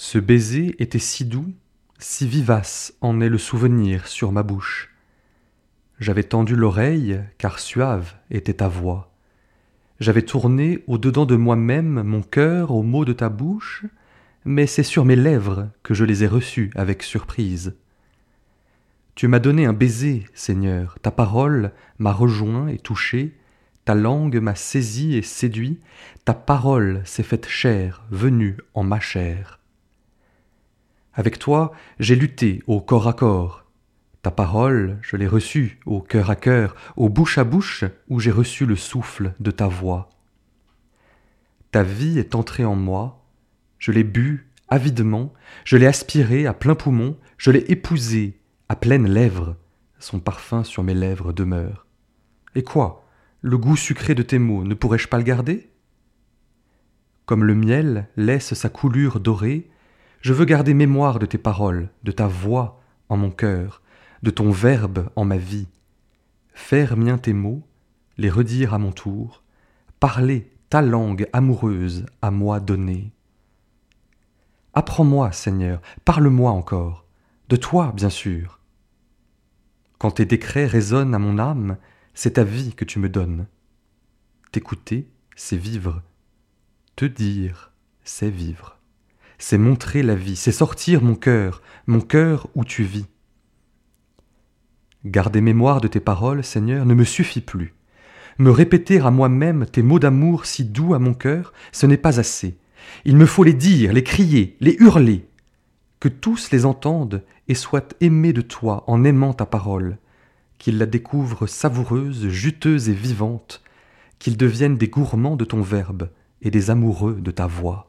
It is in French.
Ce baiser était si doux, si vivace en est le souvenir sur ma bouche. J'avais tendu l'oreille, car suave était ta voix. J'avais tourné au-dedans de moi-même mon cœur aux mots de ta bouche, mais c'est sur mes lèvres que je les ai reçus avec surprise. Tu m'as donné un baiser, Seigneur, ta parole m'a rejoint et touché, ta langue m'a saisi et séduit, ta parole s'est faite chair, venue en ma chair. Avec toi, j'ai lutté au corps à corps. Ta parole, je l'ai reçue au cœur à cœur, au bouche à bouche, où j'ai reçu le souffle de ta voix. Ta vie est entrée en moi, je l'ai bu avidement, je l'ai aspirée à plein poumon, je l'ai épousée à pleines lèvres, son parfum sur mes lèvres demeure. Et quoi? Le goût sucré de tes mots, ne pourrais-je pas le garder? Comme le miel laisse sa coulure dorée, je veux garder mémoire de tes paroles, de ta voix en mon cœur, de ton verbe en ma vie. Faire mien tes mots, les redire à mon tour, parler ta langue amoureuse à moi donnée. Apprends-moi, Seigneur, parle-moi encore, de toi, bien sûr. Quand tes décrets résonnent à mon âme, c'est ta vie que tu me donnes. T'écouter, c'est vivre. Te dire, c'est vivre c'est montrer la vie, c'est sortir mon cœur, mon cœur où tu vis. Garder mémoire de tes paroles, Seigneur, ne me suffit plus. Me répéter à moi-même tes mots d'amour si doux à mon cœur, ce n'est pas assez. Il me faut les dire, les crier, les hurler. Que tous les entendent et soient aimés de toi en aimant ta parole, qu'ils la découvrent savoureuse, juteuse et vivante, qu'ils deviennent des gourmands de ton verbe et des amoureux de ta voix.